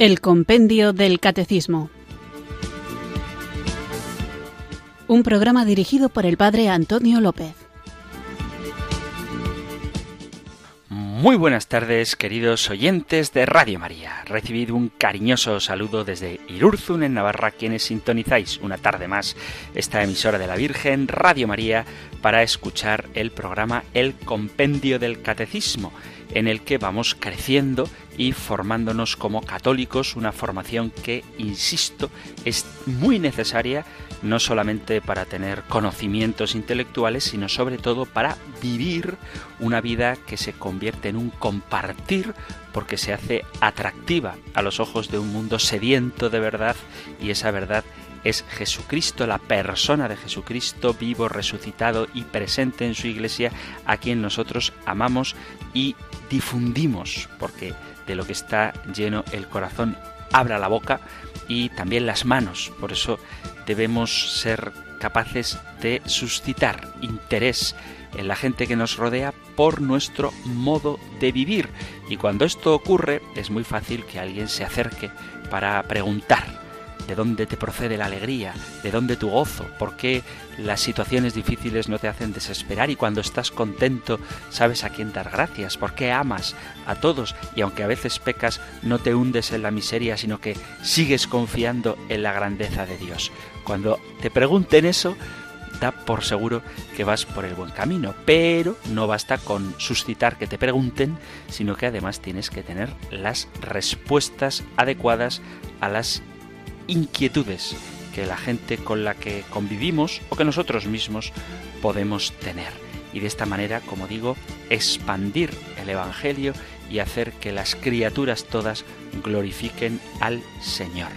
El Compendio del Catecismo. Un programa dirigido por el Padre Antonio López. Muy buenas tardes, queridos oyentes de Radio María. Recibid un cariñoso saludo desde Irurzun, en Navarra, quienes sintonizáis una tarde más esta emisora de la Virgen, Radio María, para escuchar el programa El Compendio del Catecismo en el que vamos creciendo y formándonos como católicos, una formación que, insisto, es muy necesaria no solamente para tener conocimientos intelectuales, sino sobre todo para vivir una vida que se convierte en un compartir porque se hace atractiva a los ojos de un mundo sediento de verdad y esa verdad es Jesucristo, la persona de Jesucristo vivo, resucitado y presente en su iglesia, a quien nosotros amamos y difundimos, porque de lo que está lleno el corazón abra la boca y también las manos. Por eso debemos ser capaces de suscitar interés en la gente que nos rodea por nuestro modo de vivir. Y cuando esto ocurre es muy fácil que alguien se acerque para preguntar de dónde te procede la alegría, de dónde tu gozo, por qué las situaciones difíciles no te hacen desesperar y cuando estás contento sabes a quién dar gracias, por qué amas a todos y aunque a veces pecas no te hundes en la miseria, sino que sigues confiando en la grandeza de Dios. Cuando te pregunten eso, da por seguro que vas por el buen camino, pero no basta con suscitar que te pregunten, sino que además tienes que tener las respuestas adecuadas a las inquietudes que la gente con la que convivimos o que nosotros mismos podemos tener. Y de esta manera, como digo, expandir el Evangelio y hacer que las criaturas todas glorifiquen al Señor.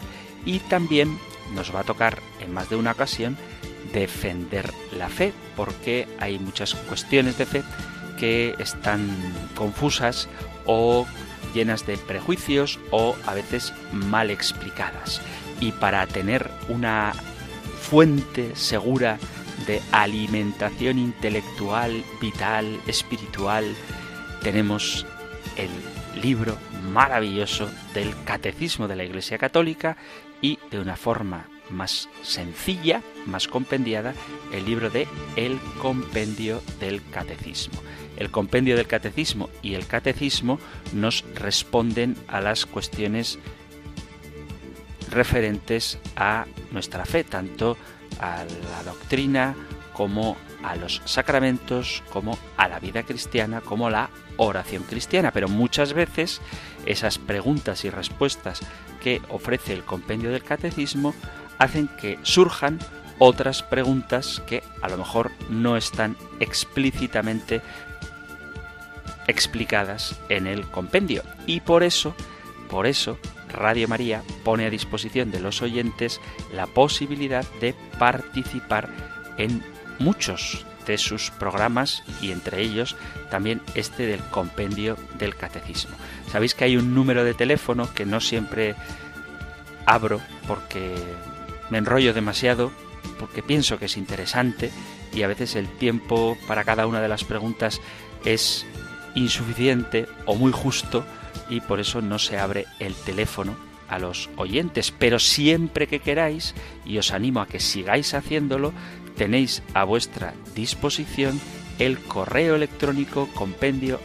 Y también nos va a tocar en más de una ocasión defender la fe, porque hay muchas cuestiones de fe que están confusas o llenas de prejuicios o a veces mal explicadas y para tener una fuente segura de alimentación intelectual, vital, espiritual, tenemos el libro maravilloso del Catecismo de la Iglesia Católica y de una forma más sencilla, más compendiada, el libro de El Compendio del Catecismo. El Compendio del Catecismo y el Catecismo nos responden a las cuestiones referentes a nuestra fe, tanto a la doctrina como a los sacramentos, como a la vida cristiana, como la oración cristiana. Pero muchas veces esas preguntas y respuestas que ofrece el compendio del catecismo hacen que surjan otras preguntas que a lo mejor no están explícitamente explicadas en el compendio. Y por eso, por eso, Radio María pone a disposición de los oyentes la posibilidad de participar en muchos de sus programas y entre ellos también este del compendio del catecismo. Sabéis que hay un número de teléfono que no siempre abro porque me enrollo demasiado, porque pienso que es interesante y a veces el tiempo para cada una de las preguntas es insuficiente o muy justo y por eso no se abre el teléfono a los oyentes, pero siempre que queráis, y os animo a que sigáis haciéndolo, tenéis a vuestra disposición el correo electrónico compendio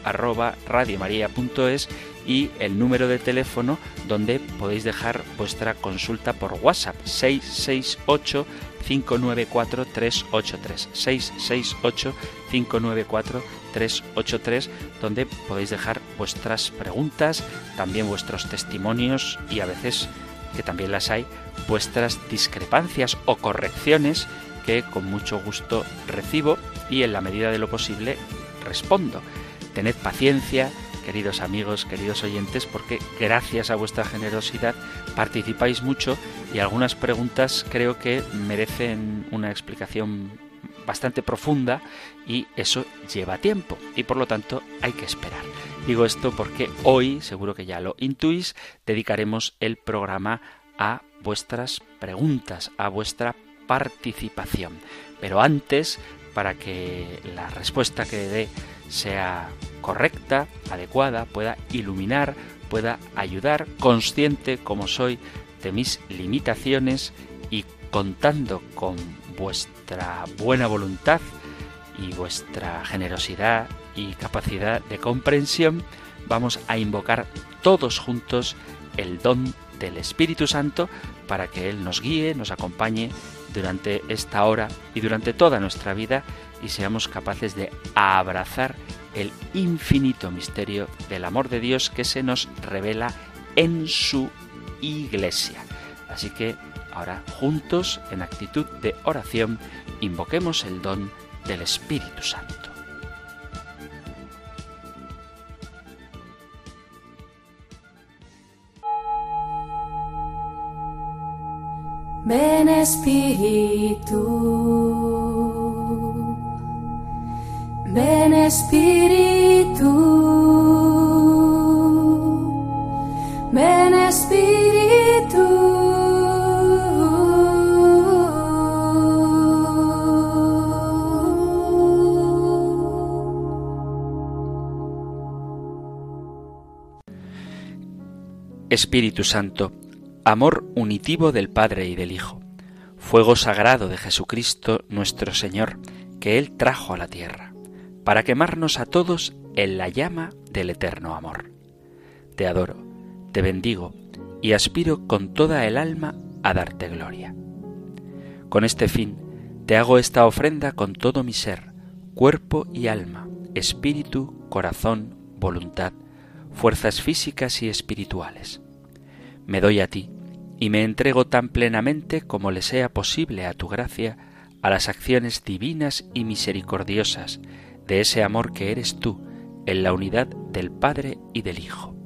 y el número de teléfono donde podéis dejar vuestra consulta por WhatsApp 668 594 383 668 594 383 donde podéis dejar vuestras preguntas, también vuestros testimonios y a veces, que también las hay, vuestras discrepancias o correcciones que con mucho gusto recibo y en la medida de lo posible respondo. Tened paciencia, queridos amigos, queridos oyentes, porque gracias a vuestra generosidad participáis mucho y algunas preguntas creo que merecen una explicación bastante profunda y eso lleva tiempo y por lo tanto hay que esperar. Digo esto porque hoy, seguro que ya lo intuís, dedicaremos el programa a vuestras preguntas, a vuestra participación. Pero antes, para que la respuesta que dé sea correcta, adecuada, pueda iluminar pueda ayudar, consciente como soy de mis limitaciones y contando con vuestra buena voluntad y vuestra generosidad y capacidad de comprensión, vamos a invocar todos juntos el don del Espíritu Santo para que Él nos guíe, nos acompañe durante esta hora y durante toda nuestra vida y seamos capaces de abrazar el infinito misterio del amor de Dios que se nos revela en su iglesia. Así que ahora juntos, en actitud de oración, invoquemos el don del Espíritu Santo. Ven Espíritu, ven Espíritu, Espíritu Santo, amor unitivo del Padre y del Hijo, fuego sagrado de Jesucristo nuestro Señor, que Él trajo a la tierra, para quemarnos a todos en la llama del eterno amor. Te adoro, te bendigo y aspiro con toda el alma a darte gloria. Con este fin, te hago esta ofrenda con todo mi ser, cuerpo y alma, espíritu, corazón, voluntad, fuerzas físicas y espirituales. Me doy a ti, y me entrego tan plenamente como le sea posible a tu gracia a las acciones divinas y misericordiosas de ese amor que eres tú en la unidad del Padre y del Hijo.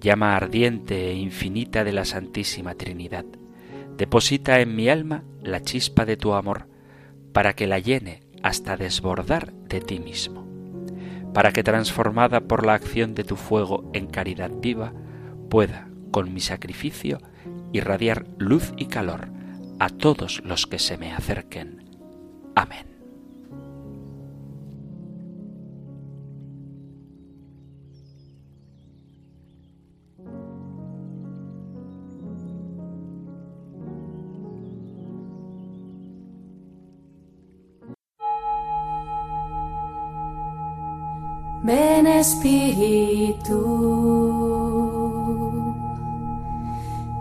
Llama ardiente e infinita de la Santísima Trinidad, deposita en mi alma la chispa de tu amor, para que la llene hasta desbordar de ti mismo, para que transformada por la acción de tu fuego en caridad viva, pueda, con mi sacrificio, irradiar luz y calor a todos los que se me acerquen. Amén. Ven Espíritu.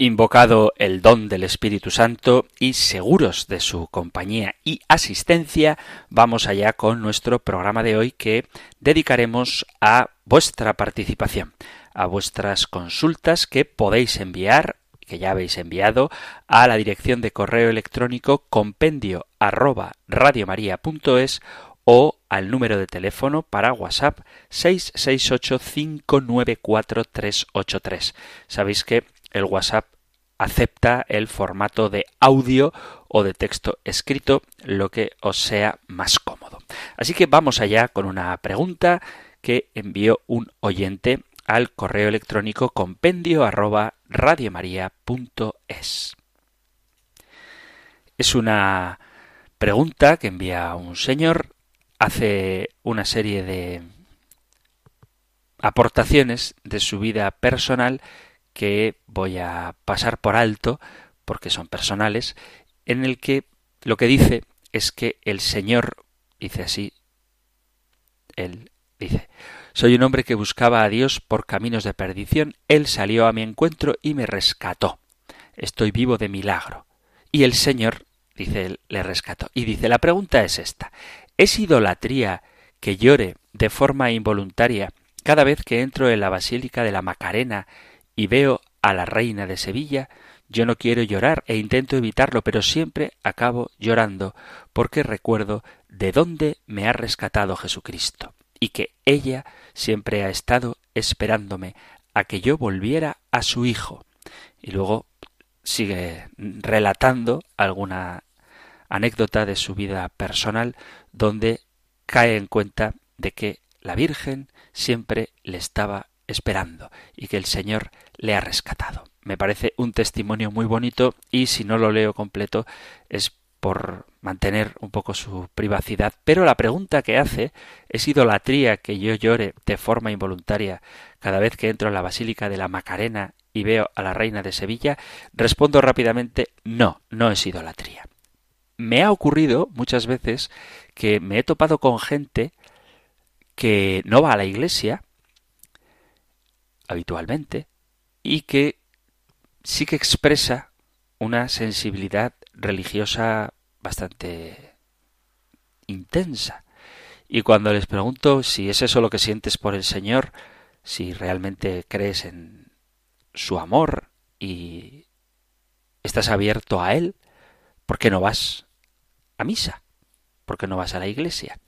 Invocado el don del Espíritu Santo y seguros de su compañía y asistencia, vamos allá con nuestro programa de hoy que dedicaremos a vuestra participación, a vuestras consultas que podéis enviar que ya habéis enviado a la dirección de correo electrónico compendio arroba radiomaria.es o al número de teléfono para WhatsApp 668-594-383. Sabéis que el WhatsApp acepta el formato de audio o de texto escrito, lo que os sea más cómodo. Así que vamos allá con una pregunta que envió un oyente al correo electrónico compendio. Es una pregunta que envía un señor, hace una serie de aportaciones de su vida personal que voy a pasar por alto porque son personales, en el que lo que dice es que el Señor, dice así, él Dice, soy un hombre que buscaba a Dios por caminos de perdición. Él salió a mi encuentro y me rescató. Estoy vivo de milagro. Y el Señor, dice él, le rescató. Y dice, la pregunta es esta. ¿Es idolatría que llore de forma involuntaria cada vez que entro en la Basílica de la Macarena y veo a la Reina de Sevilla? Yo no quiero llorar e intento evitarlo, pero siempre acabo llorando porque recuerdo de dónde me ha rescatado Jesucristo y que ella siempre ha estado esperándome a que yo volviera a su hijo. Y luego sigue relatando alguna anécdota de su vida personal donde cae en cuenta de que la Virgen siempre le estaba esperando y que el Señor le ha rescatado. Me parece un testimonio muy bonito y si no lo leo completo es por mantener un poco su privacidad, pero la pregunta que hace es idolatría que yo llore de forma involuntaria cada vez que entro en la Basílica de la Macarena y veo a la Reina de Sevilla, respondo rápidamente no, no es idolatría. Me ha ocurrido muchas veces que me he topado con gente que no va a la iglesia habitualmente y que sí que expresa una sensibilidad religiosa bastante intensa. Y cuando les pregunto si es eso lo que sientes por el Señor, si realmente crees en su amor y estás abierto a Él, ¿por qué no vas a misa? ¿Por qué no vas a la iglesia?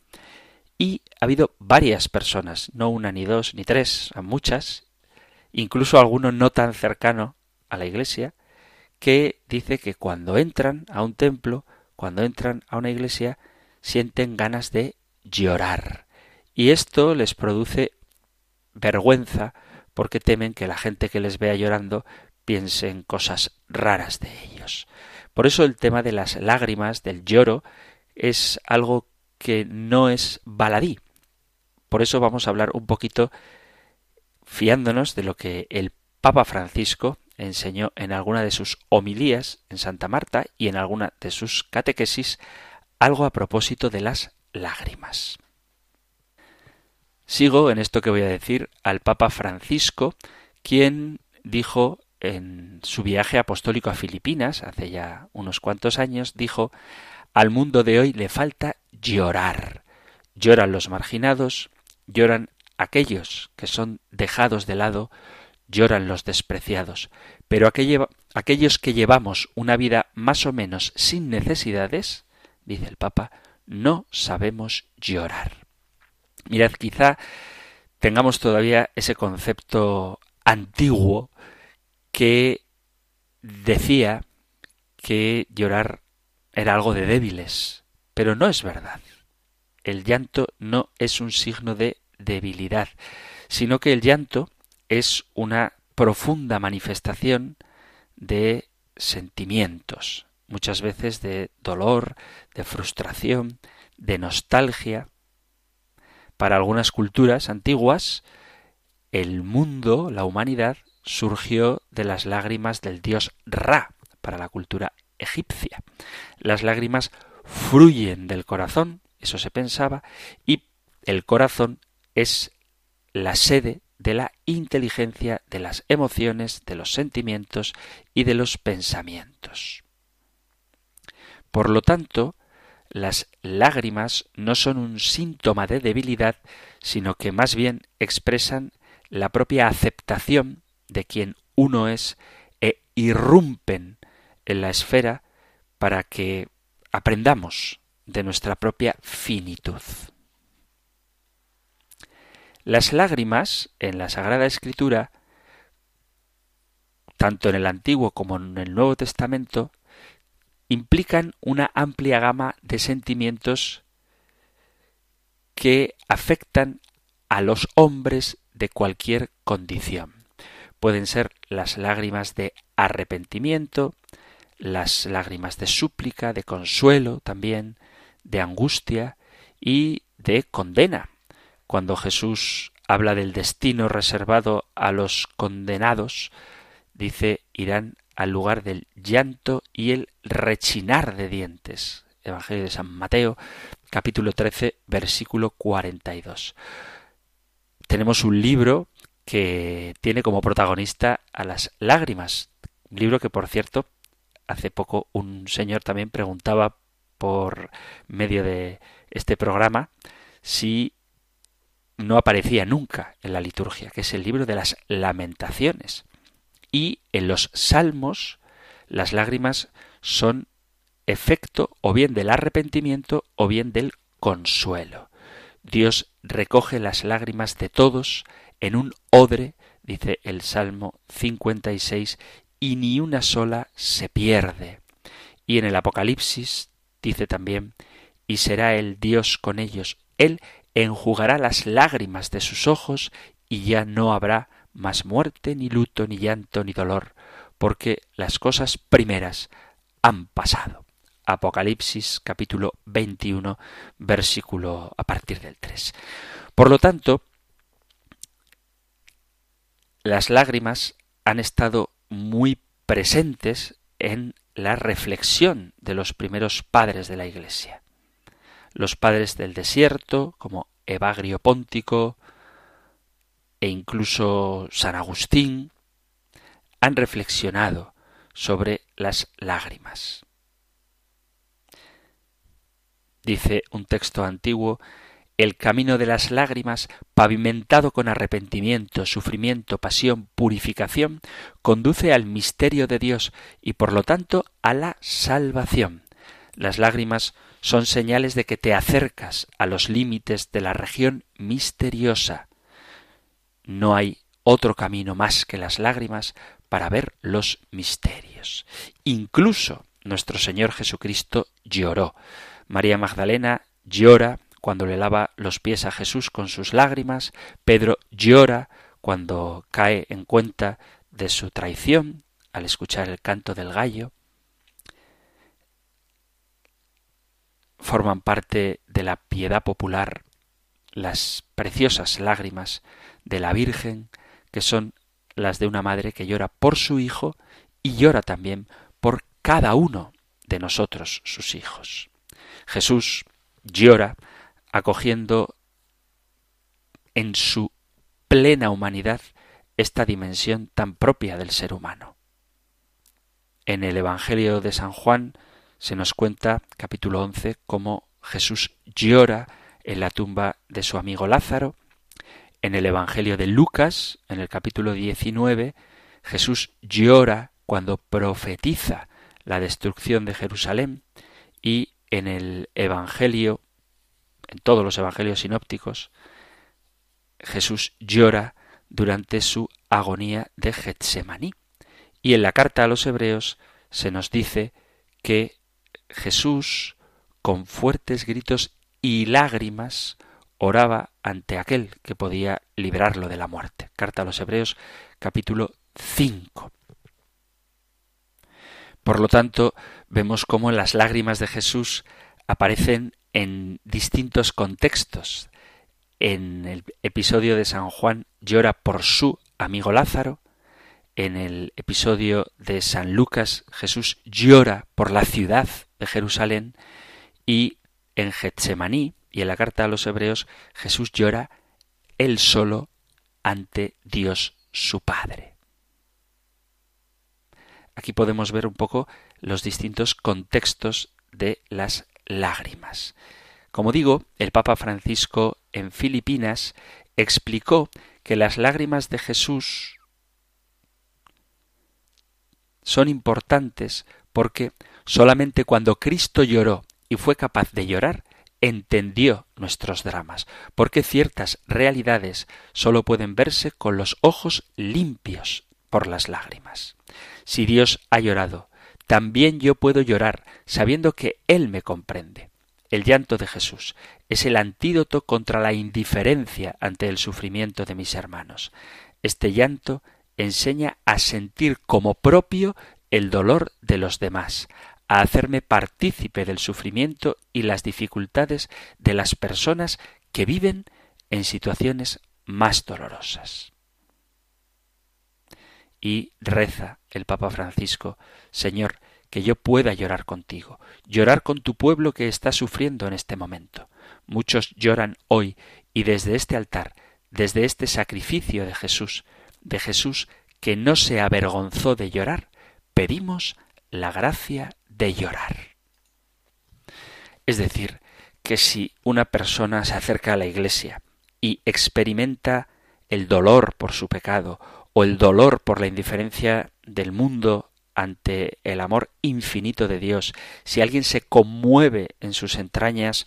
Y ha habido varias personas, no una ni dos ni tres, a muchas, incluso alguno no tan cercano a la iglesia, que dice que cuando entran a un templo, cuando entran a una iglesia, sienten ganas de llorar. Y esto les produce vergüenza porque temen que la gente que les vea llorando piense en cosas raras de ellos. Por eso el tema de las lágrimas, del lloro, es algo que no es baladí. Por eso vamos a hablar un poquito fiándonos de lo que el Papa Francisco enseñó en alguna de sus homilías en Santa Marta y en alguna de sus catequesis algo a propósito de las lágrimas. Sigo en esto que voy a decir al Papa Francisco, quien dijo en su viaje apostólico a Filipinas, hace ya unos cuantos años, dijo al mundo de hoy le falta llorar. Lloran los marginados, lloran aquellos que son dejados de lado, lloran los despreciados, pero aquellos que llevamos una vida más o menos sin necesidades, dice el Papa, no sabemos llorar. Mirad, quizá tengamos todavía ese concepto antiguo que decía que llorar era algo de débiles, pero no es verdad. El llanto no es un signo de debilidad, sino que el llanto es una profunda manifestación de sentimientos, muchas veces de dolor, de frustración, de nostalgia. Para algunas culturas antiguas, el mundo, la humanidad, surgió de las lágrimas del dios Ra, para la cultura egipcia. Las lágrimas fluyen del corazón, eso se pensaba, y el corazón es la sede de la inteligencia, de las emociones, de los sentimientos y de los pensamientos. Por lo tanto, las lágrimas no son un síntoma de debilidad, sino que más bien expresan la propia aceptación de quien uno es e irrumpen en la esfera para que aprendamos de nuestra propia finitud. Las lágrimas en la Sagrada Escritura, tanto en el Antiguo como en el Nuevo Testamento, implican una amplia gama de sentimientos que afectan a los hombres de cualquier condición. Pueden ser las lágrimas de arrepentimiento, las lágrimas de súplica, de consuelo también, de angustia y de condena. Cuando Jesús habla del destino reservado a los condenados, dice irán al lugar del llanto y el rechinar de dientes. Evangelio de San Mateo, capítulo 13, versículo 42. Tenemos un libro que tiene como protagonista a las lágrimas. Un libro que, por cierto, hace poco un señor también preguntaba por medio de este programa si no aparecía nunca en la liturgia, que es el libro de las lamentaciones. Y en los salmos las lágrimas son efecto o bien del arrepentimiento o bien del consuelo. Dios recoge las lágrimas de todos en un odre, dice el Salmo 56, y ni una sola se pierde. Y en el Apocalipsis dice también, y será el Dios con ellos Él enjugará las lágrimas de sus ojos y ya no habrá más muerte, ni luto, ni llanto, ni dolor, porque las cosas primeras han pasado. Apocalipsis capítulo 21 versículo a partir del 3. Por lo tanto, las lágrimas han estado muy presentes en la reflexión de los primeros padres de la Iglesia. Los padres del desierto, como Evagrio Póntico e incluso San Agustín, han reflexionado sobre las lágrimas. Dice un texto antiguo el camino de las lágrimas, pavimentado con arrepentimiento, sufrimiento, pasión, purificación, conduce al misterio de Dios y por lo tanto a la salvación. Las lágrimas son señales de que te acercas a los límites de la región misteriosa. No hay otro camino más que las lágrimas para ver los misterios. Incluso nuestro Señor Jesucristo lloró. María Magdalena llora cuando le lava los pies a Jesús con sus lágrimas, Pedro llora cuando cae en cuenta de su traición al escuchar el canto del gallo, forman parte de la piedad popular las preciosas lágrimas de la Virgen, que son las de una madre que llora por su hijo y llora también por cada uno de nosotros, sus hijos. Jesús llora acogiendo en su plena humanidad esta dimensión tan propia del ser humano. En el Evangelio de San Juan se nos cuenta, capítulo 11, cómo Jesús llora en la tumba de su amigo Lázaro. En el Evangelio de Lucas, en el capítulo 19, Jesús llora cuando profetiza la destrucción de Jerusalén y en el Evangelio en todos los evangelios sinópticos, Jesús llora durante su agonía de Getsemaní. Y en la carta a los hebreos se nos dice que Jesús, con fuertes gritos y lágrimas, oraba ante aquel que podía librarlo de la muerte. Carta a los Hebreos, capítulo 5. Por lo tanto, vemos cómo las lágrimas de Jesús aparecen en distintos contextos. En el episodio de San Juan llora por su amigo Lázaro. En el episodio de San Lucas Jesús llora por la ciudad de Jerusalén. Y en Getsemaní y en la carta a los hebreos Jesús llora él solo ante Dios su Padre. Aquí podemos ver un poco los distintos contextos de las lágrimas. Como digo, el Papa Francisco en Filipinas explicó que las lágrimas de Jesús son importantes porque solamente cuando Cristo lloró y fue capaz de llorar, entendió nuestros dramas, porque ciertas realidades sólo pueden verse con los ojos limpios por las lágrimas. Si Dios ha llorado también yo puedo llorar sabiendo que Él me comprende. El llanto de Jesús es el antídoto contra la indiferencia ante el sufrimiento de mis hermanos. Este llanto enseña a sentir como propio el dolor de los demás, a hacerme partícipe del sufrimiento y las dificultades de las personas que viven en situaciones más dolorosas. Y reza el Papa Francisco, Señor, que yo pueda llorar contigo, llorar con tu pueblo que está sufriendo en este momento. Muchos lloran hoy y desde este altar, desde este sacrificio de Jesús, de Jesús que no se avergonzó de llorar, pedimos la gracia de llorar. Es decir, que si una persona se acerca a la iglesia y experimenta el dolor por su pecado o el dolor por la indiferencia del mundo ante el amor infinito de Dios, si alguien se conmueve en sus entrañas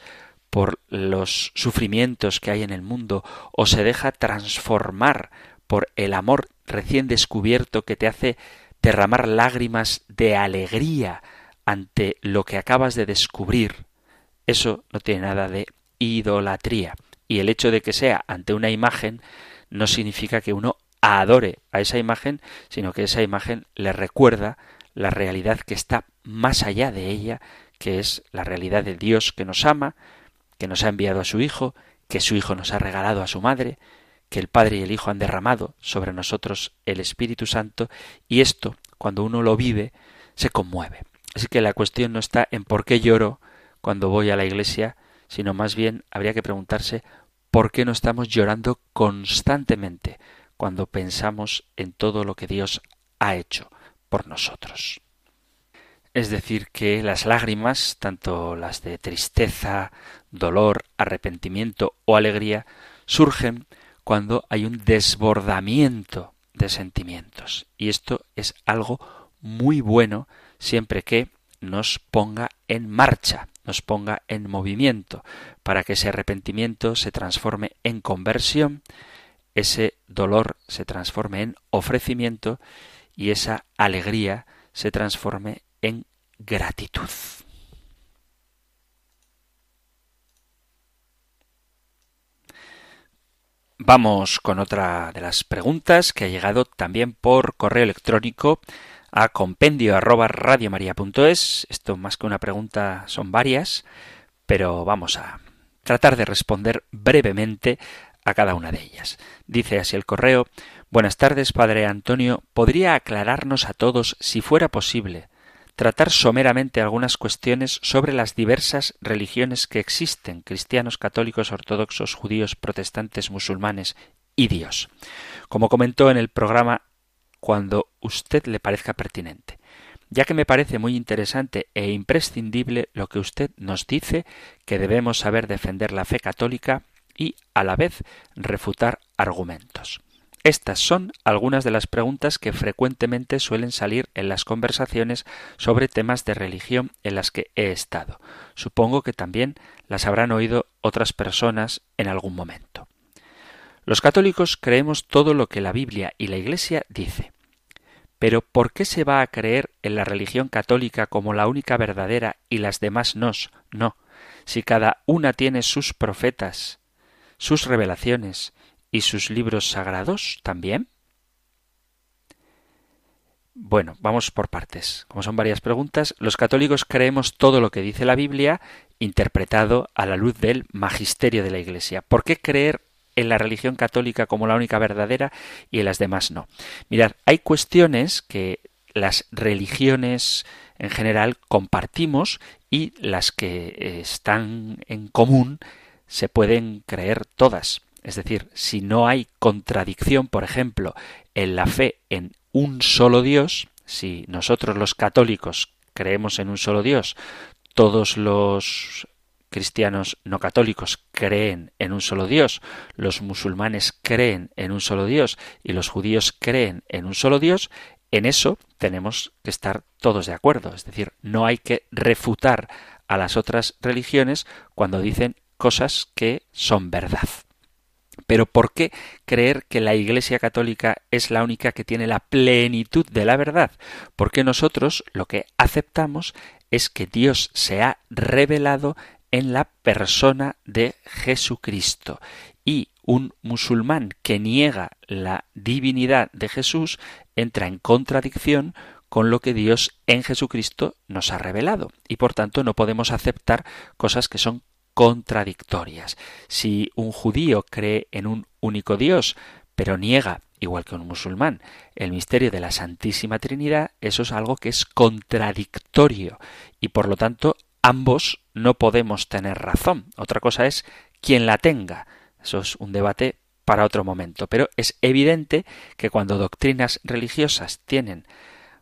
por los sufrimientos que hay en el mundo, o se deja transformar por el amor recién descubierto que te hace derramar lágrimas de alegría ante lo que acabas de descubrir, eso no tiene nada de idolatría. Y el hecho de que sea ante una imagen no significa que uno adore a esa imagen, sino que esa imagen le recuerda la realidad que está más allá de ella, que es la realidad de Dios que nos ama, que nos ha enviado a su Hijo, que su Hijo nos ha regalado a su Madre, que el Padre y el Hijo han derramado sobre nosotros el Espíritu Santo, y esto, cuando uno lo vive, se conmueve. Así que la cuestión no está en por qué lloro cuando voy a la iglesia, sino más bien habría que preguntarse por qué no estamos llorando constantemente cuando pensamos en todo lo que Dios ha hecho por nosotros. Es decir, que las lágrimas, tanto las de tristeza, dolor, arrepentimiento o alegría, surgen cuando hay un desbordamiento de sentimientos. Y esto es algo muy bueno siempre que nos ponga en marcha, nos ponga en movimiento, para que ese arrepentimiento se transforme en conversión, ese dolor se transforme en ofrecimiento y esa alegría se transforme en gratitud. Vamos con otra de las preguntas que ha llegado también por correo electrónico a compendio arroba Esto más que una pregunta son varias, pero vamos a tratar de responder brevemente a cada una de ellas. Dice así el correo Buenas tardes, Padre Antonio. ¿Podría aclararnos a todos, si fuera posible, tratar someramente algunas cuestiones sobre las diversas religiones que existen, cristianos, católicos, ortodoxos, judíos, protestantes, musulmanes y Dios? Como comentó en el programa cuando usted le parezca pertinente ya que me parece muy interesante e imprescindible lo que usted nos dice que debemos saber defender la fe católica y, a la vez, refutar argumentos. Estas son algunas de las preguntas que frecuentemente suelen salir en las conversaciones sobre temas de religión en las que he estado. Supongo que también las habrán oído otras personas en algún momento. Los católicos creemos todo lo que la Biblia y la Iglesia dice. Pero ¿por qué se va a creer en la religión católica como la única verdadera y las demás no? No. Si cada una tiene sus profetas, sus revelaciones, y sus libros sagrados también? Bueno, vamos por partes. Como son varias preguntas, los católicos creemos todo lo que dice la Biblia interpretado a la luz del magisterio de la Iglesia. ¿Por qué creer en la religión católica como la única verdadera y en las demás no? Mirad, hay cuestiones que las religiones en general compartimos y las que están en común se pueden creer todas. Es decir, si no hay contradicción, por ejemplo, en la fe en un solo Dios, si nosotros los católicos creemos en un solo Dios, todos los cristianos no católicos creen en un solo Dios, los musulmanes creen en un solo Dios y los judíos creen en un solo Dios, en eso tenemos que estar todos de acuerdo. Es decir, no hay que refutar a las otras religiones cuando dicen cosas que son verdad. Pero ¿por qué creer que la Iglesia Católica es la única que tiene la plenitud de la verdad? Porque nosotros lo que aceptamos es que Dios se ha revelado en la persona de Jesucristo. Y un musulmán que niega la divinidad de Jesús entra en contradicción con lo que Dios en Jesucristo nos ha revelado. Y por tanto no podemos aceptar cosas que son contradictorias. Si un judío cree en un único Dios, pero niega, igual que un musulmán, el misterio de la Santísima Trinidad, eso es algo que es contradictorio y por lo tanto ambos no podemos tener razón. Otra cosa es quien la tenga. Eso es un debate para otro momento. Pero es evidente que cuando doctrinas religiosas tienen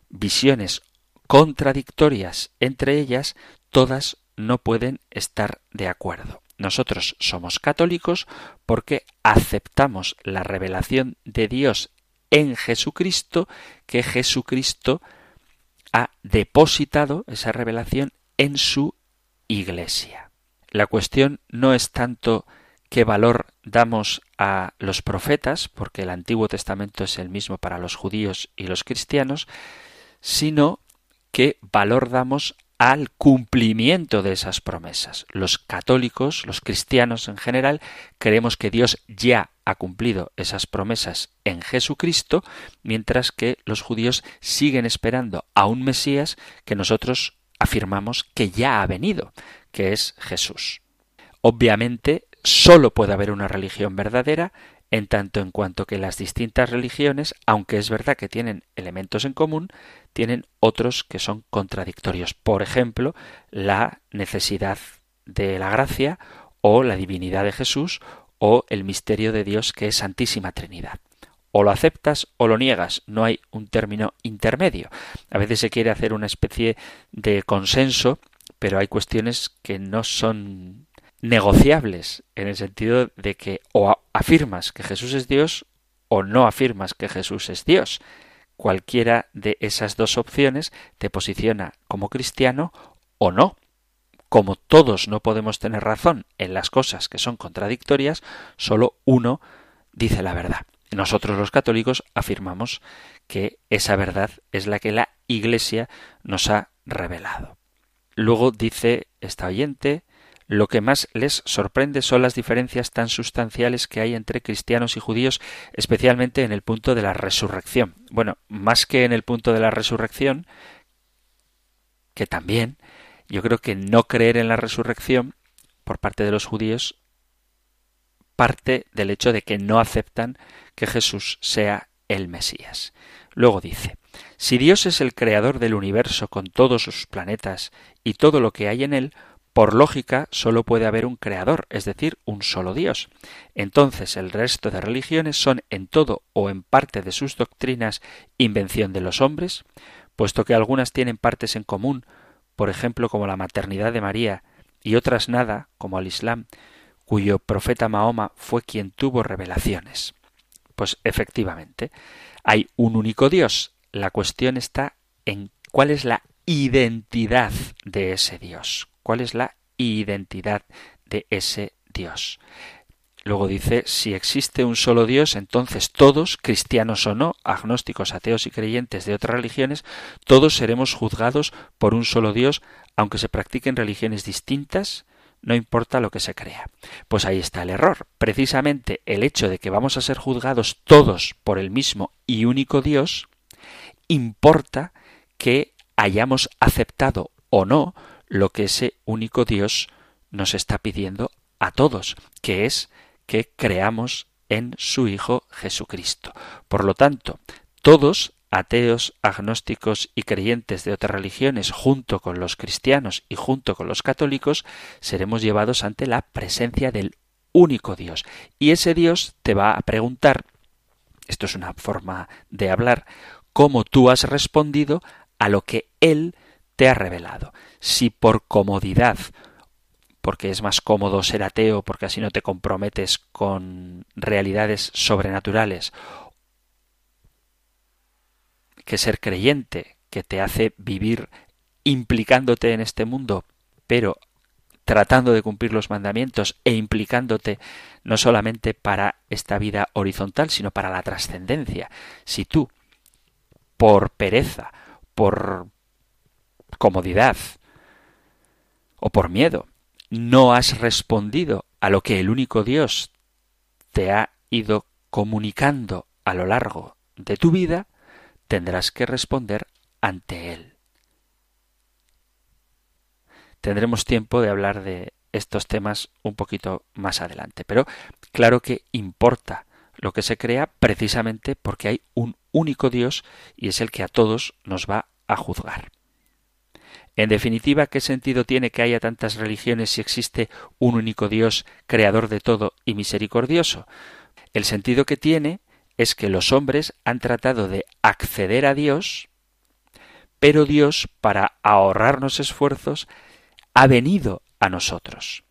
visiones contradictorias entre ellas, todas no pueden estar de acuerdo. Nosotros somos católicos porque aceptamos la revelación de Dios en Jesucristo, que Jesucristo ha depositado esa revelación en su iglesia. La cuestión no es tanto qué valor damos a los profetas, porque el Antiguo Testamento es el mismo para los judíos y los cristianos, sino qué valor damos al cumplimiento de esas promesas. Los católicos, los cristianos en general, creemos que Dios ya ha cumplido esas promesas en Jesucristo, mientras que los judíos siguen esperando a un Mesías que nosotros afirmamos que ya ha venido, que es Jesús. Obviamente, solo puede haber una religión verdadera en tanto en cuanto que las distintas religiones, aunque es verdad que tienen elementos en común, tienen otros que son contradictorios. Por ejemplo, la necesidad de la gracia o la divinidad de Jesús o el misterio de Dios que es Santísima Trinidad. O lo aceptas o lo niegas, no hay un término intermedio. A veces se quiere hacer una especie de consenso, pero hay cuestiones que no son negociables en el sentido de que o afirmas que Jesús es Dios o no afirmas que Jesús es Dios. Cualquiera de esas dos opciones te posiciona como cristiano o no. Como todos no podemos tener razón en las cosas que son contradictorias, solo uno dice la verdad. Nosotros los católicos afirmamos que esa verdad es la que la Iglesia nos ha revelado. Luego dice esta oyente, lo que más les sorprende son las diferencias tan sustanciales que hay entre cristianos y judíos, especialmente en el punto de la resurrección. Bueno, más que en el punto de la resurrección, que también, yo creo que no creer en la resurrección por parte de los judíos parte del hecho de que no aceptan que Jesús sea el Mesías. Luego dice, si Dios es el creador del universo con todos sus planetas y todo lo que hay en él, por lógica, solo puede haber un creador, es decir, un solo Dios. Entonces el resto de religiones son en todo o en parte de sus doctrinas invención de los hombres, puesto que algunas tienen partes en común, por ejemplo como la maternidad de María, y otras nada, como el Islam, cuyo profeta Mahoma fue quien tuvo revelaciones. Pues efectivamente, hay un único Dios. La cuestión está en cuál es la identidad de ese Dios cuál es la identidad de ese Dios. Luego dice, si existe un solo Dios, entonces todos, cristianos o no, agnósticos, ateos y creyentes de otras religiones, todos seremos juzgados por un solo Dios, aunque se practiquen religiones distintas, no importa lo que se crea. Pues ahí está el error. Precisamente el hecho de que vamos a ser juzgados todos por el mismo y único Dios, importa que hayamos aceptado o no lo que ese único Dios nos está pidiendo a todos, que es que creamos en su Hijo Jesucristo. Por lo tanto, todos, ateos, agnósticos y creyentes de otras religiones, junto con los cristianos y junto con los católicos, seremos llevados ante la presencia del único Dios. Y ese Dios te va a preguntar, esto es una forma de hablar, cómo tú has respondido a lo que Él te ha revelado. Si por comodidad, porque es más cómodo ser ateo, porque así no te comprometes con realidades sobrenaturales, que ser creyente, que te hace vivir implicándote en este mundo, pero tratando de cumplir los mandamientos e implicándote no solamente para esta vida horizontal, sino para la trascendencia. Si tú, por pereza, por comodidad o por miedo no has respondido a lo que el único Dios te ha ido comunicando a lo largo de tu vida, tendrás que responder ante Él. Tendremos tiempo de hablar de estos temas un poquito más adelante, pero claro que importa lo que se crea precisamente porque hay un único Dios y es el que a todos nos va a juzgar. En definitiva, ¿qué sentido tiene que haya tantas religiones si existe un único Dios, creador de todo y misericordioso? El sentido que tiene es que los hombres han tratado de acceder a Dios, pero Dios, para ahorrarnos esfuerzos, ha venido a nosotros.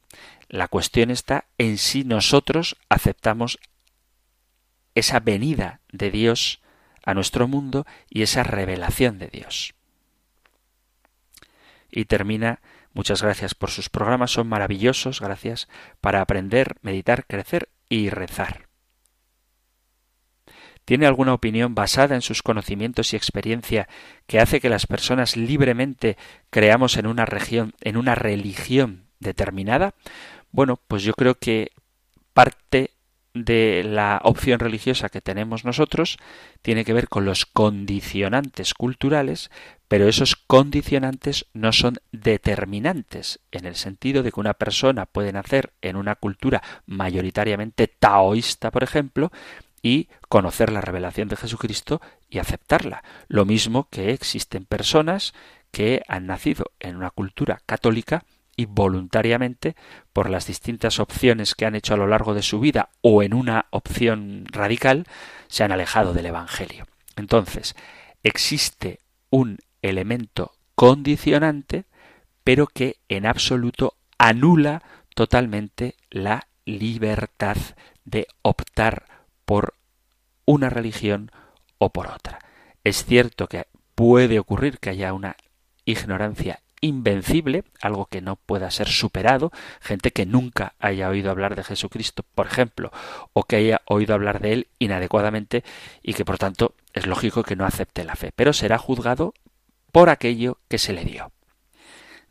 La cuestión está en si nosotros aceptamos esa venida de Dios a nuestro mundo y esa revelación de Dios y termina Muchas gracias por sus programas, son maravillosos, gracias para aprender, meditar, crecer y rezar. ¿Tiene alguna opinión basada en sus conocimientos y experiencia que hace que las personas libremente creamos en una región, en una religión determinada? Bueno, pues yo creo que parte de la opción religiosa que tenemos nosotros tiene que ver con los condicionantes culturales, pero esos condicionantes no son determinantes, en el sentido de que una persona puede nacer en una cultura mayoritariamente taoísta, por ejemplo, y conocer la revelación de Jesucristo y aceptarla. Lo mismo que existen personas que han nacido en una cultura católica y voluntariamente, por las distintas opciones que han hecho a lo largo de su vida o en una opción radical, se han alejado del Evangelio. Entonces, existe un elemento condicionante, pero que en absoluto anula totalmente la libertad de optar por una religión o por otra. Es cierto que puede ocurrir que haya una ignorancia invencible, algo que no pueda ser superado, gente que nunca haya oído hablar de Jesucristo, por ejemplo, o que haya oído hablar de él inadecuadamente y que por tanto es lógico que no acepte la fe, pero será juzgado por aquello que se le dio.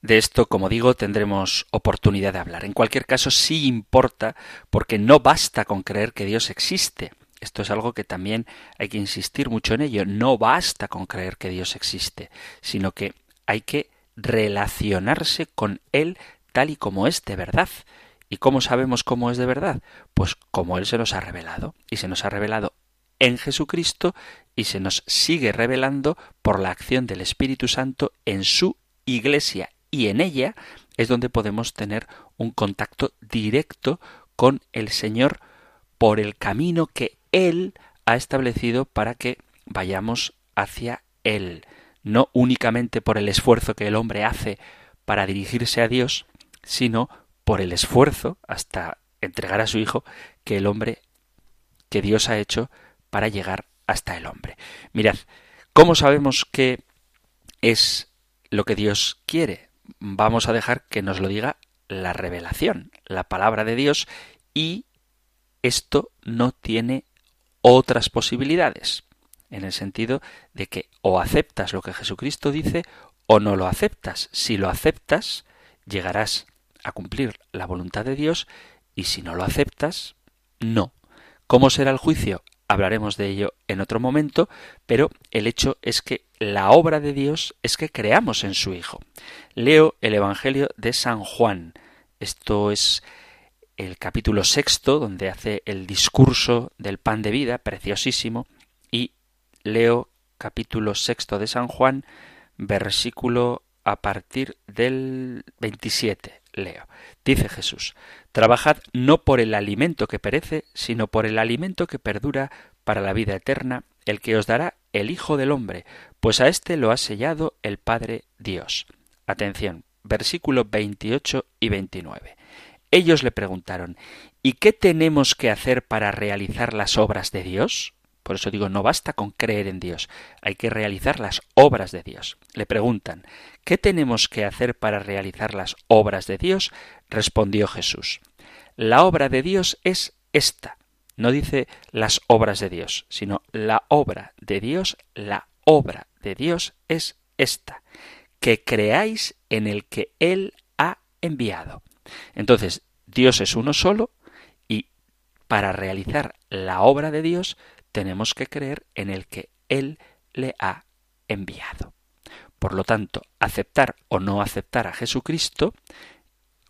De esto, como digo, tendremos oportunidad de hablar. En cualquier caso, sí importa porque no basta con creer que Dios existe. Esto es algo que también hay que insistir mucho en ello. No basta con creer que Dios existe, sino que hay que relacionarse con Él tal y como es de verdad. ¿Y cómo sabemos cómo es de verdad? Pues como Él se nos ha revelado. Y se nos ha revelado en Jesucristo y se nos sigue revelando por la acción del Espíritu Santo en su iglesia. Y en ella es donde podemos tener un contacto directo con el Señor por el camino que Él ha establecido para que vayamos hacia Él no únicamente por el esfuerzo que el hombre hace para dirigirse a Dios, sino por el esfuerzo hasta entregar a su Hijo que el hombre, que Dios ha hecho para llegar hasta el hombre. Mirad, ¿cómo sabemos qué es lo que Dios quiere? Vamos a dejar que nos lo diga la revelación, la palabra de Dios, y esto no tiene otras posibilidades en el sentido de que o aceptas lo que Jesucristo dice o no lo aceptas. Si lo aceptas, llegarás a cumplir la voluntad de Dios y si no lo aceptas, no. ¿Cómo será el juicio? Hablaremos de ello en otro momento, pero el hecho es que la obra de Dios es que creamos en su Hijo. Leo el Evangelio de San Juan. Esto es el capítulo sexto, donde hace el discurso del pan de vida, preciosísimo, leo capítulo sexto de San Juan, versículo a partir del 27. Leo. Dice Jesús, Trabajad no por el alimento que perece, sino por el alimento que perdura para la vida eterna, el que os dará el Hijo del Hombre, pues a éste lo ha sellado el Padre Dios. Atención, versículo 28 y 29. Ellos le preguntaron, ¿y qué tenemos que hacer para realizar las obras de Dios? Por eso digo, no basta con creer en Dios, hay que realizar las obras de Dios. Le preguntan, ¿qué tenemos que hacer para realizar las obras de Dios? Respondió Jesús, la obra de Dios es esta. No dice las obras de Dios, sino la obra de Dios, la obra de Dios es esta, que creáis en el que Él ha enviado. Entonces, Dios es uno solo y para realizar la obra de Dios tenemos que creer en el que Él le ha enviado. Por lo tanto, aceptar o no aceptar a Jesucristo,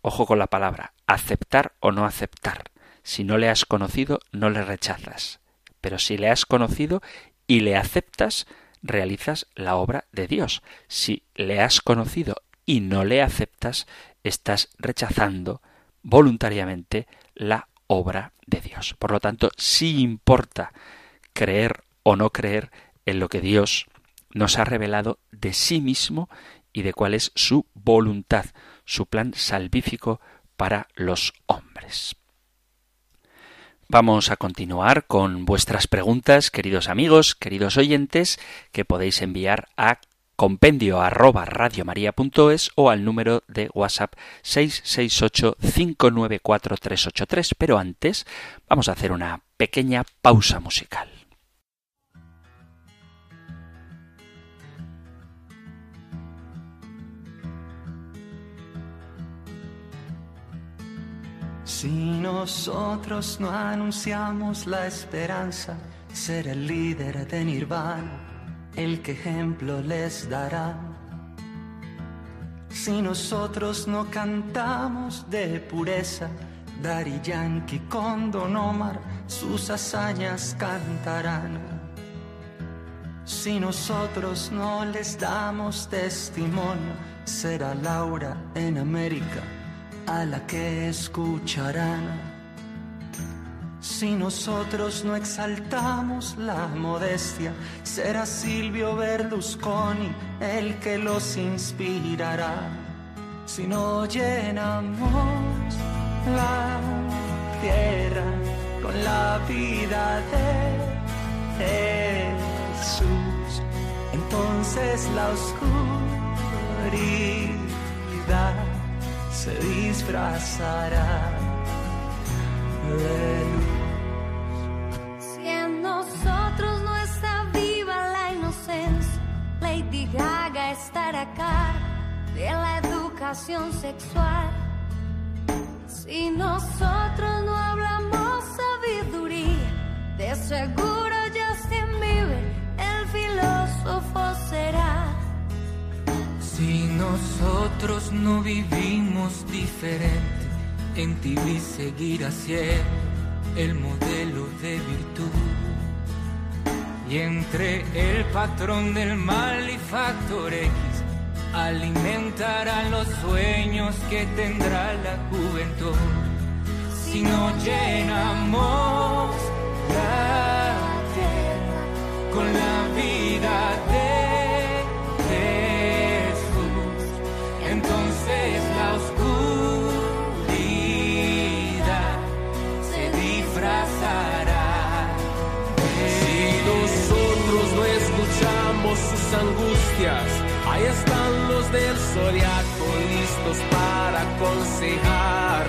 ojo con la palabra, aceptar o no aceptar. Si no le has conocido, no le rechazas. Pero si le has conocido y le aceptas, realizas la obra de Dios. Si le has conocido y no le aceptas, estás rechazando voluntariamente la obra de Dios. Por lo tanto, sí importa creer o no creer en lo que Dios nos ha revelado de sí mismo y de cuál es su voluntad, su plan salvífico para los hombres. Vamos a continuar con vuestras preguntas, queridos amigos, queridos oyentes, que podéis enviar a compendio arroba radiomaria.es o al número de WhatsApp 668 594 383. Pero antes vamos a hacer una pequeña pausa musical. Si nosotros no anunciamos la esperanza, ser el líder de Nirvana, el que ejemplo les dará. Si nosotros no cantamos de pureza, Dari Yankee con Don sus hazañas cantarán. Si nosotros no les damos testimonio, será Laura en América a la que escucharán. Si nosotros no exaltamos la modestia, será Silvio Berlusconi el que los inspirará. Si no llenamos la tierra con la vida de Jesús, entonces la oscuridad se disfrazará de luz. Si en nosotros no está viva la inocencia, Lady Gaga estará acá de la educación sexual. Si nosotros no hablamos sabiduría, de seguro Justin Bieber, el filósofo será. Si nosotros no vivimos diferente, en ti vi seguir siendo el modelo de virtud. Y entre el patrón del mal y factor X, alimentarán los sueños que tendrá la juventud. Si no llenamos la tierra con la vida escuchamos sus angustias, ahí están los del zodiaco listos para aconsejar.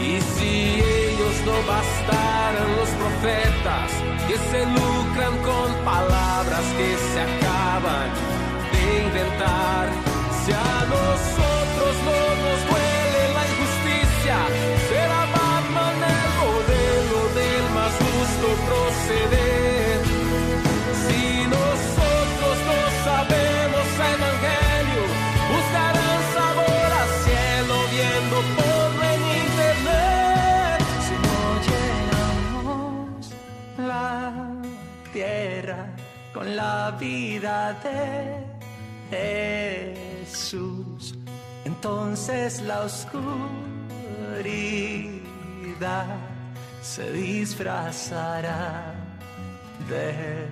Y si ellos no bastaran los profetas que se lucran con palabras que se acaban de inventar, si a nosotros no nos duele con la vida de Jesús, entonces la oscuridad se disfrazará de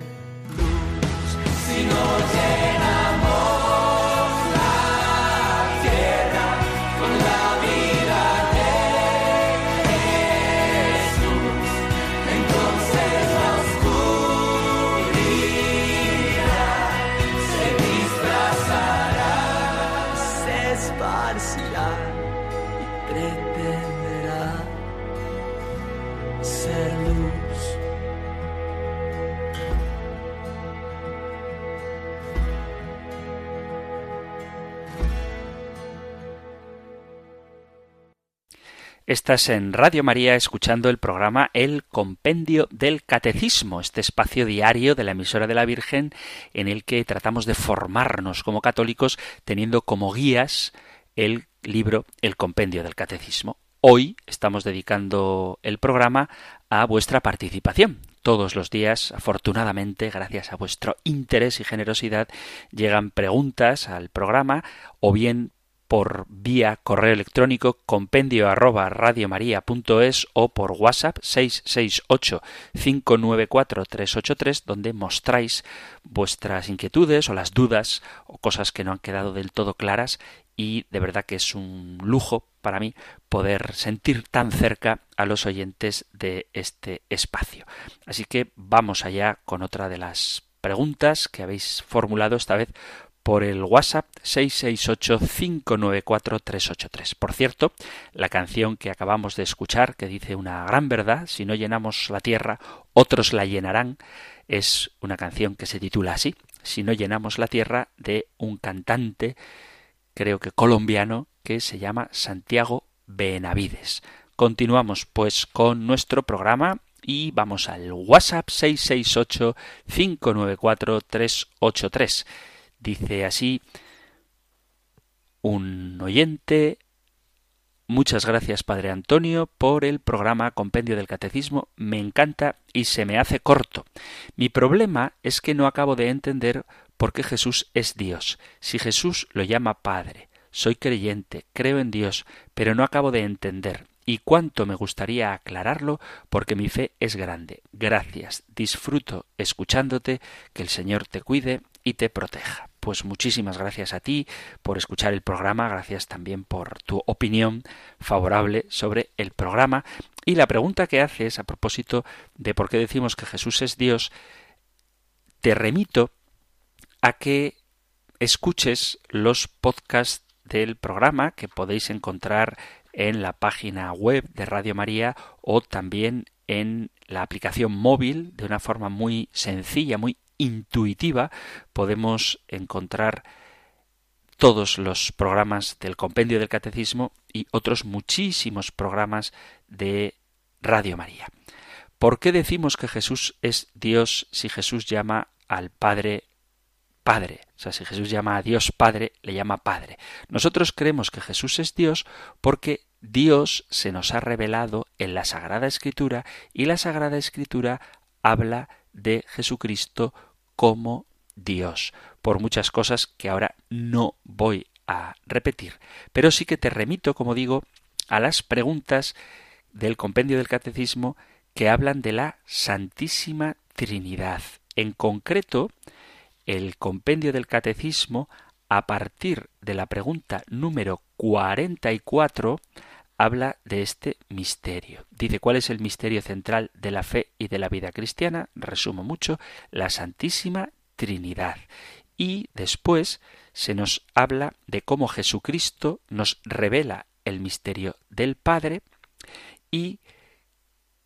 luz. Si no llenamos Estás en Radio María escuchando el programa El Compendio del Catecismo, este espacio diario de la emisora de la Virgen en el que tratamos de formarnos como católicos teniendo como guías el libro El Compendio del Catecismo. Hoy estamos dedicando el programa a vuestra participación. Todos los días, afortunadamente, gracias a vuestro interés y generosidad, llegan preguntas al programa o bien por vía correo electrónico compendio arroba radiomaria.es o por WhatsApp 668 594 383 donde mostráis vuestras inquietudes o las dudas o cosas que no han quedado del todo claras y de verdad que es un lujo para mí poder sentir tan cerca a los oyentes de este espacio. Así que vamos allá con otra de las preguntas que habéis formulado esta vez por el WhatsApp 668-594-383. Por cierto, la canción que acabamos de escuchar, que dice una gran verdad, si no llenamos la tierra, otros la llenarán, es una canción que se titula así, si no llenamos la tierra, de un cantante, creo que colombiano, que se llama Santiago Benavides. continuamos pues con nuestro programa y vamos al WhatsApp 668-594-383. Dice así un oyente, Muchas gracias, Padre Antonio, por el programa Compendio del Catecismo. Me encanta y se me hace corto. Mi problema es que no acabo de entender por qué Jesús es Dios. Si Jesús lo llama Padre, soy creyente, creo en Dios, pero no acabo de entender. Y cuánto me gustaría aclararlo porque mi fe es grande. Gracias. Disfruto escuchándote. Que el Señor te cuide y te proteja. Pues muchísimas gracias a ti por escuchar el programa, gracias también por tu opinión favorable sobre el programa. Y la pregunta que haces a propósito de por qué decimos que Jesús es Dios, te remito a que escuches los podcasts del programa que podéis encontrar en la página web de Radio María o también en la aplicación móvil de una forma muy sencilla, muy intuitiva podemos encontrar todos los programas del Compendio del Catecismo y otros muchísimos programas de Radio María. ¿Por qué decimos que Jesús es Dios si Jesús llama al Padre Padre? O sea, si Jesús llama a Dios Padre, le llama Padre. Nosotros creemos que Jesús es Dios porque Dios se nos ha revelado en la Sagrada Escritura y la Sagrada Escritura habla de Jesucristo como Dios, por muchas cosas que ahora no voy a repetir. Pero sí que te remito, como digo, a las preguntas del compendio del catecismo que hablan de la Santísima Trinidad. En concreto, el compendio del catecismo, a partir de la pregunta número 44, habla de este misterio. Dice cuál es el misterio central de la fe y de la vida cristiana. Resumo mucho, la Santísima Trinidad. Y después se nos habla de cómo Jesucristo nos revela el misterio del Padre y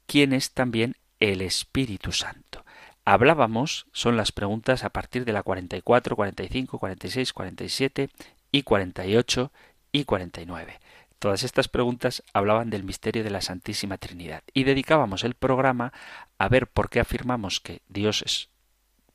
quién es también el Espíritu Santo. Hablábamos, son las preguntas a partir de la 44, 45, 46, 47 y 48 y 49. Todas estas preguntas hablaban del misterio de la Santísima Trinidad y dedicábamos el programa a ver por qué afirmamos que Dios es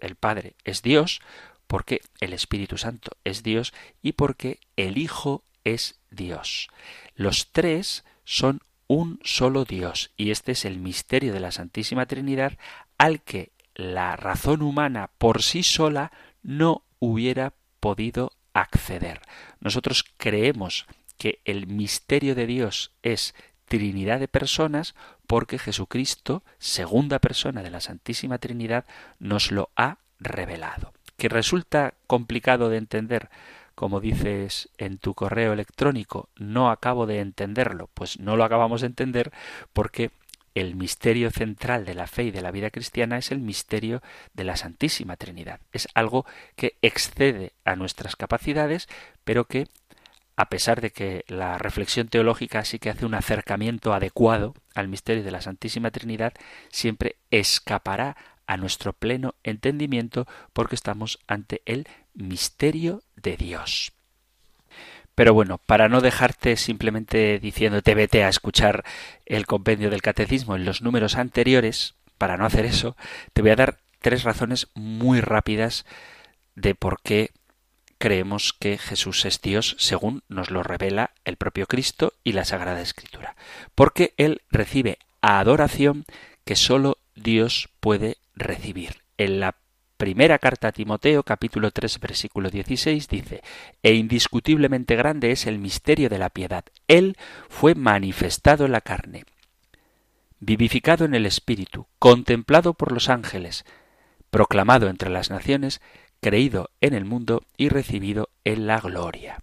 el Padre es Dios, porque el Espíritu Santo es Dios y porque el Hijo es Dios. Los tres son un solo Dios y este es el misterio de la Santísima Trinidad al que la razón humana por sí sola no hubiera podido acceder. Nosotros creemos que el misterio de Dios es Trinidad de personas porque Jesucristo, segunda persona de la Santísima Trinidad, nos lo ha revelado. Que resulta complicado de entender, como dices en tu correo electrónico, no acabo de entenderlo, pues no lo acabamos de entender porque el misterio central de la fe y de la vida cristiana es el misterio de la Santísima Trinidad. Es algo que excede a nuestras capacidades, pero que a pesar de que la reflexión teológica sí que hace un acercamiento adecuado al misterio de la Santísima Trinidad, siempre escapará a nuestro pleno entendimiento porque estamos ante el misterio de Dios. Pero bueno, para no dejarte simplemente diciéndote vete a escuchar el compendio del catecismo en los números anteriores, para no hacer eso, te voy a dar tres razones muy rápidas de por qué creemos que Jesús es Dios según nos lo revela el propio Cristo y la Sagrada Escritura. Porque Él recibe adoración que sólo Dios puede recibir. En la primera carta a Timoteo, capítulo 3, versículo 16, dice, E indiscutiblemente grande es el misterio de la piedad. Él fue manifestado en la carne, vivificado en el Espíritu, contemplado por los ángeles, proclamado entre las naciones, creído en el mundo y recibido en la gloria.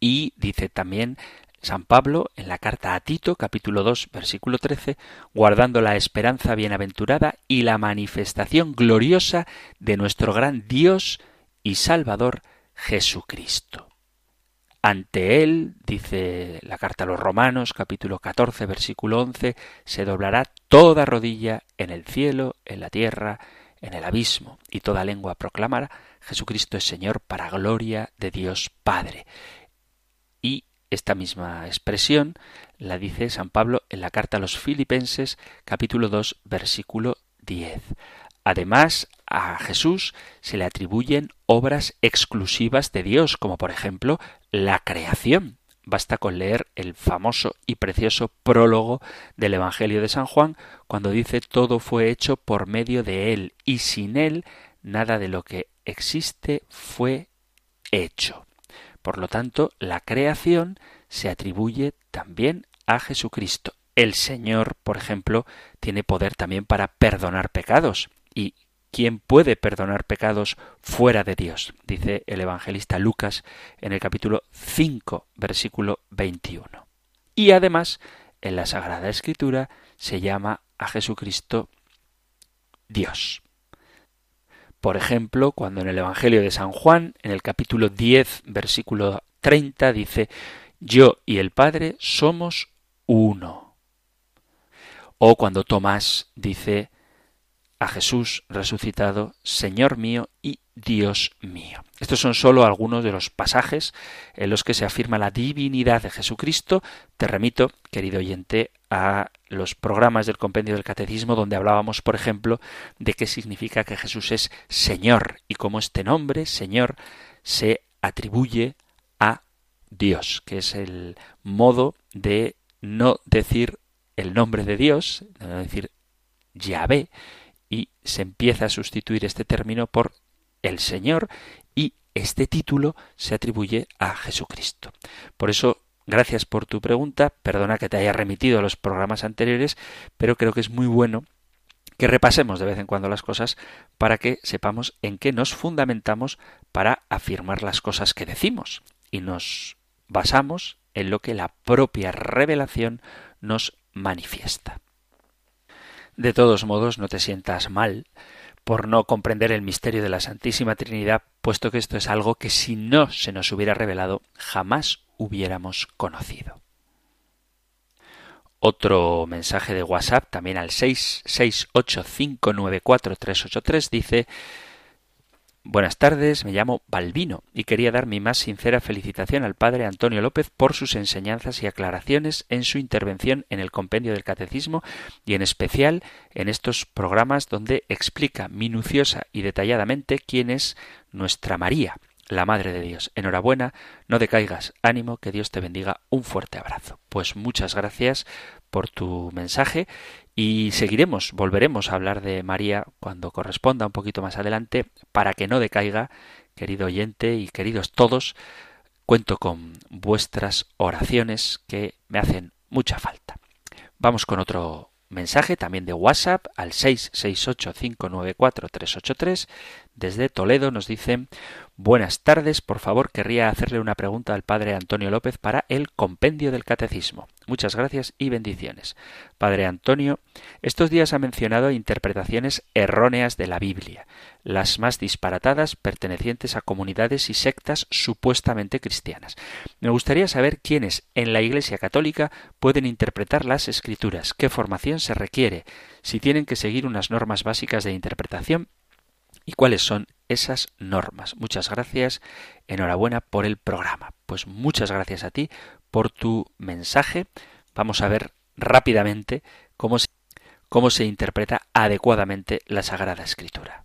Y dice también San Pablo en la carta a Tito capítulo 2 versículo 13, guardando la esperanza bienaventurada y la manifestación gloriosa de nuestro gran Dios y Salvador Jesucristo. Ante él, dice la carta a los Romanos capítulo 14 versículo 11, se doblará toda rodilla en el cielo, en la tierra, en el abismo, y toda lengua proclamará Jesucristo es Señor para gloria de Dios Padre. Y Esta misma expresión la dice San Pablo en la carta a los Filipenses capítulo 2 versículo 10. Además, a Jesús se le atribuyen obras exclusivas de Dios, como por ejemplo la creación. Basta con leer el famoso y precioso prólogo del Evangelio de San Juan, cuando dice todo fue hecho por medio de Él, y sin Él nada de lo que existe fue hecho. Por lo tanto, la creación se atribuye también a Jesucristo. El Señor, por ejemplo, tiene poder también para perdonar pecados. ¿Y quién puede perdonar pecados fuera de Dios? Dice el evangelista Lucas en el capítulo 5, versículo 21. Y además, en la Sagrada Escritura se llama a Jesucristo Dios. Por ejemplo, cuando en el Evangelio de San Juan, en el capítulo 10, versículo 30, dice, Yo y el Padre somos uno. O cuando Tomás dice a Jesús resucitado, Señor mío y Dios mío. Estos son solo algunos de los pasajes en los que se afirma la divinidad de Jesucristo. Te remito, querido oyente, a los programas del compendio del catecismo donde hablábamos, por ejemplo, de qué significa que Jesús es Señor y cómo este nombre, Señor, se atribuye a Dios, que es el modo de no decir el nombre de Dios, no decir Yahvé, y se empieza a sustituir este término por el Señor y este título se atribuye a Jesucristo. Por eso, gracias por tu pregunta, perdona que te haya remitido a los programas anteriores, pero creo que es muy bueno que repasemos de vez en cuando las cosas para que sepamos en qué nos fundamentamos para afirmar las cosas que decimos y nos basamos en lo que la propia revelación nos manifiesta. De todos modos, no te sientas mal por no comprender el misterio de la Santísima Trinidad, puesto que esto es algo que si no se nos hubiera revelado jamás hubiéramos conocido. Otro mensaje de WhatsApp, también al 668594383, dice Buenas tardes, me llamo Balbino y quería dar mi más sincera felicitación al padre Antonio López por sus enseñanzas y aclaraciones en su intervención en el compendio del catecismo y en especial en estos programas donde explica minuciosa y detalladamente quién es nuestra María, la Madre de Dios. Enhorabuena, no decaigas, ánimo, que Dios te bendiga, un fuerte abrazo. Pues muchas gracias por tu mensaje y seguiremos, volveremos a hablar de María cuando corresponda un poquito más adelante, para que no decaiga, querido oyente y queridos todos, cuento con vuestras oraciones que me hacen mucha falta. Vamos con otro mensaje también de WhatsApp al 668-594-383. Desde Toledo nos dicen Buenas tardes, por favor querría hacerle una pregunta al padre Antonio López para el compendio del catecismo. Muchas gracias y bendiciones. Padre Antonio, estos días ha mencionado interpretaciones erróneas de la Biblia, las más disparatadas pertenecientes a comunidades y sectas supuestamente cristianas. Me gustaría saber quiénes en la Iglesia Católica pueden interpretar las escrituras, qué formación se requiere, si tienen que seguir unas normas básicas de interpretación y cuáles son esas normas. Muchas gracias, enhorabuena por el programa. Pues muchas gracias a ti por tu mensaje. Vamos a ver rápidamente cómo se, cómo se interpreta adecuadamente la Sagrada Escritura.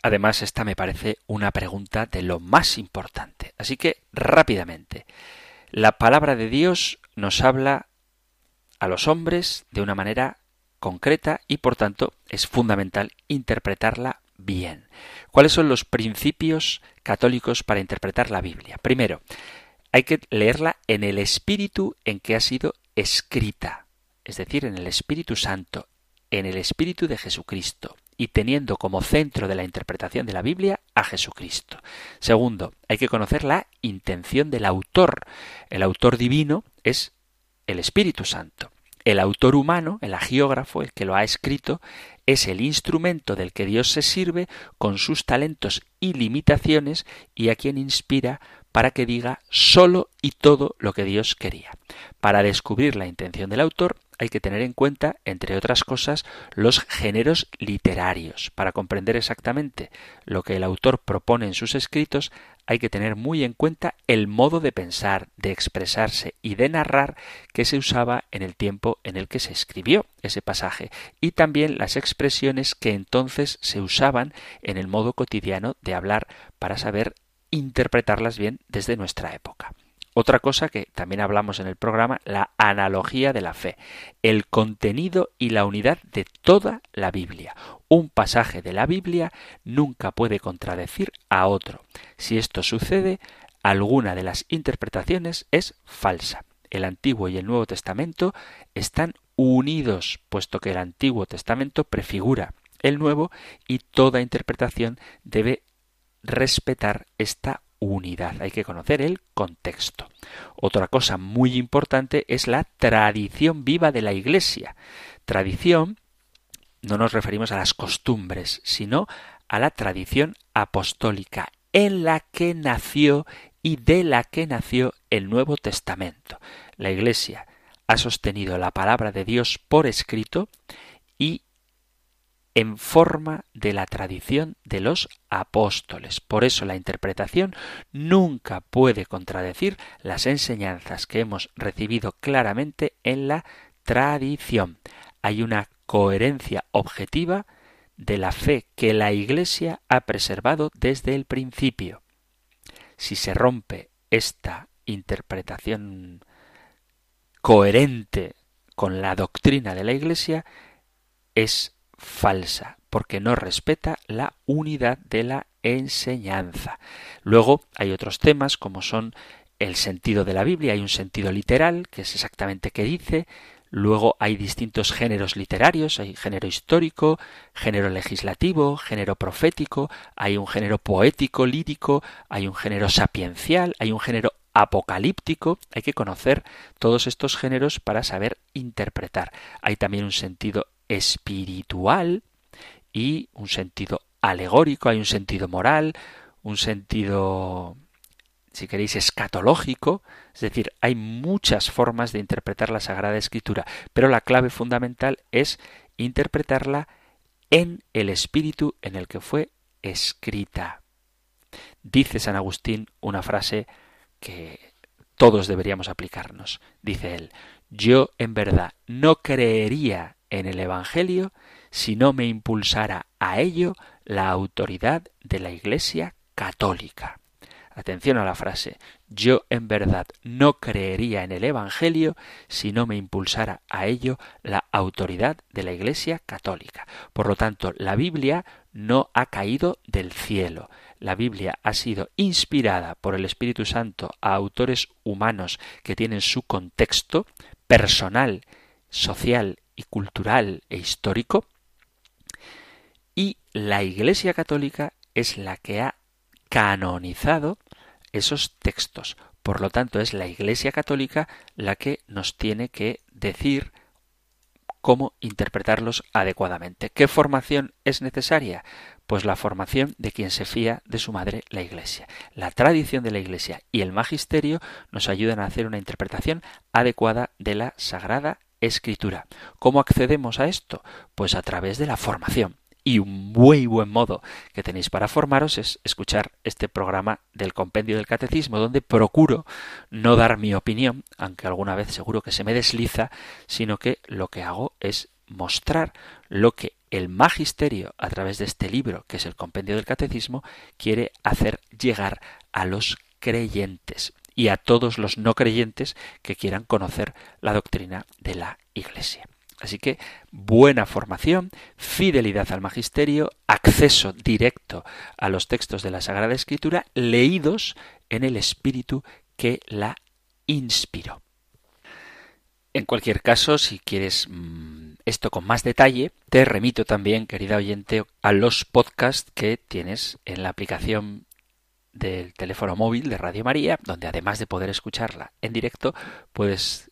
Además, esta me parece una pregunta de lo más importante. Así que rápidamente. La palabra de Dios nos habla a los hombres de una manera concreta y por tanto es fundamental interpretarla bien. ¿Cuáles son los principios católicos para interpretar la Biblia? Primero, hay que leerla en el espíritu en que ha sido escrita, es decir, en el Espíritu Santo, en el Espíritu de Jesucristo, y teniendo como centro de la interpretación de la Biblia a Jesucristo. Segundo, hay que conocer la intención del autor. El autor divino es el Espíritu Santo. El autor humano, el agiógrafo, el que lo ha escrito, es el instrumento del que Dios se sirve con sus talentos y limitaciones y a quien inspira para que diga solo y todo lo que Dios quería. Para descubrir la intención del autor hay que tener en cuenta, entre otras cosas, los géneros literarios. Para comprender exactamente lo que el autor propone en sus escritos, hay que tener muy en cuenta el modo de pensar, de expresarse y de narrar que se usaba en el tiempo en el que se escribió ese pasaje y también las expresiones que entonces se usaban en el modo cotidiano de hablar para saber interpretarlas bien desde nuestra época. Otra cosa que también hablamos en el programa, la analogía de la fe, el contenido y la unidad de toda la Biblia. Un pasaje de la Biblia nunca puede contradecir a otro. Si esto sucede, alguna de las interpretaciones es falsa. El Antiguo y el Nuevo Testamento están unidos, puesto que el Antiguo Testamento prefigura el Nuevo y toda interpretación debe respetar esta unidad. Hay que conocer el contexto. Otra cosa muy importante es la tradición viva de la Iglesia. Tradición no nos referimos a las costumbres, sino a la tradición apostólica en la que nació y de la que nació el Nuevo Testamento. La Iglesia ha sostenido la palabra de Dios por escrito y en forma de la tradición de los apóstoles. Por eso la interpretación nunca puede contradecir las enseñanzas que hemos recibido claramente en la tradición. Hay una coherencia objetiva de la fe que la Iglesia ha preservado desde el principio. Si se rompe esta interpretación coherente con la doctrina de la Iglesia, es falsa, porque no respeta la unidad de la enseñanza. Luego hay otros temas como son el sentido de la Biblia, hay un sentido literal, que es exactamente qué dice, Luego hay distintos géneros literarios, hay género histórico, género legislativo, género profético, hay un género poético, lírico, hay un género sapiencial, hay un género apocalíptico. Hay que conocer todos estos géneros para saber interpretar. Hay también un sentido espiritual y un sentido alegórico, hay un sentido moral, un sentido, si queréis, escatológico, es decir, hay muchas formas de interpretar la Sagrada Escritura, pero la clave fundamental es interpretarla en el espíritu en el que fue escrita. Dice San Agustín una frase que todos deberíamos aplicarnos. Dice él, yo en verdad no creería en el Evangelio si no me impulsara a ello la autoridad de la Iglesia católica. Atención a la frase. Yo en verdad no creería en el Evangelio si no me impulsara a ello la autoridad de la Iglesia católica. Por lo tanto, la Biblia no ha caído del cielo. La Biblia ha sido inspirada por el Espíritu Santo a autores humanos que tienen su contexto personal, social y cultural e histórico, y la Iglesia Católica es la que ha canonizado esos textos. Por lo tanto, es la Iglesia Católica la que nos tiene que decir cómo interpretarlos adecuadamente. ¿Qué formación es necesaria? Pues la formación de quien se fía de su madre, la Iglesia. La tradición de la Iglesia y el magisterio nos ayudan a hacer una interpretación adecuada de la Sagrada escritura. ¿Cómo accedemos a esto? Pues a través de la formación. Y un muy buen modo que tenéis para formaros es escuchar este programa del compendio del catecismo, donde procuro no dar mi opinión, aunque alguna vez seguro que se me desliza, sino que lo que hago es mostrar lo que el magisterio, a través de este libro, que es el compendio del catecismo, quiere hacer llegar a los creyentes y a todos los no creyentes que quieran conocer la doctrina de la Iglesia. Así que buena formación, fidelidad al magisterio, acceso directo a los textos de la Sagrada Escritura leídos en el espíritu que la inspiró. En cualquier caso, si quieres mm, esto con más detalle, te remito también, querida oyente, a los podcasts que tienes en la aplicación del teléfono móvil de Radio María, donde además de poder escucharla en directo, puedes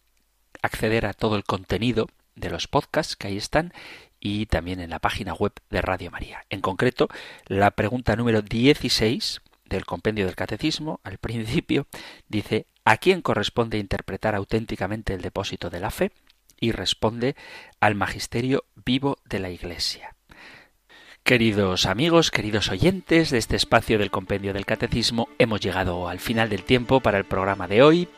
acceder a todo el contenido de los podcasts que ahí están y también en la página web de Radio María. En concreto, la pregunta número 16 del compendio del catecismo, al principio, dice ¿a quién corresponde interpretar auténticamente el depósito de la fe? y responde al magisterio vivo de la Iglesia. Queridos amigos, queridos oyentes de este espacio del Compendio del Catecismo, hemos llegado al final del tiempo para el programa de hoy.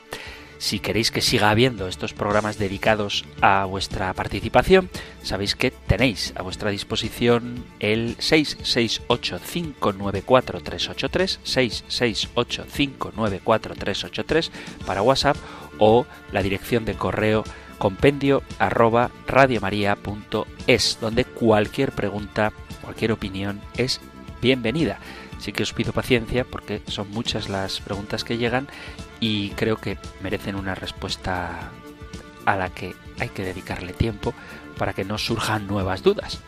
Si queréis que siga habiendo estos programas dedicados a vuestra participación, sabéis que tenéis a vuestra disposición el 668-594-383, 668-594-383 para WhatsApp o la dirección de correo compendio arroba radiomaria.es, donde cualquier pregunta Cualquier opinión es bienvenida. Sí que os pido paciencia porque son muchas las preguntas que llegan y creo que merecen una respuesta a la que hay que dedicarle tiempo para que no surjan nuevas dudas.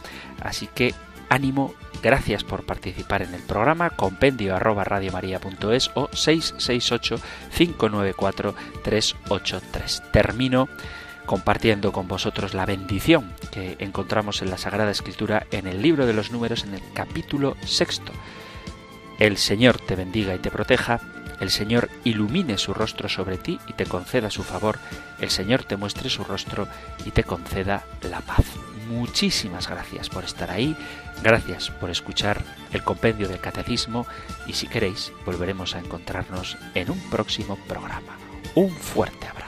Así que ánimo, gracias por participar en el programa, compendio arroba radiomaria.es o 668 594 383. Termino compartiendo con vosotros la bendición que encontramos en la Sagrada Escritura en el libro de los números en el capítulo sexto. El Señor te bendiga y te proteja, el Señor ilumine su rostro sobre ti y te conceda su favor, el Señor te muestre su rostro y te conceda la paz. Muchísimas gracias por estar ahí, gracias por escuchar el compendio del catecismo y si queréis volveremos a encontrarnos en un próximo programa. Un fuerte abrazo.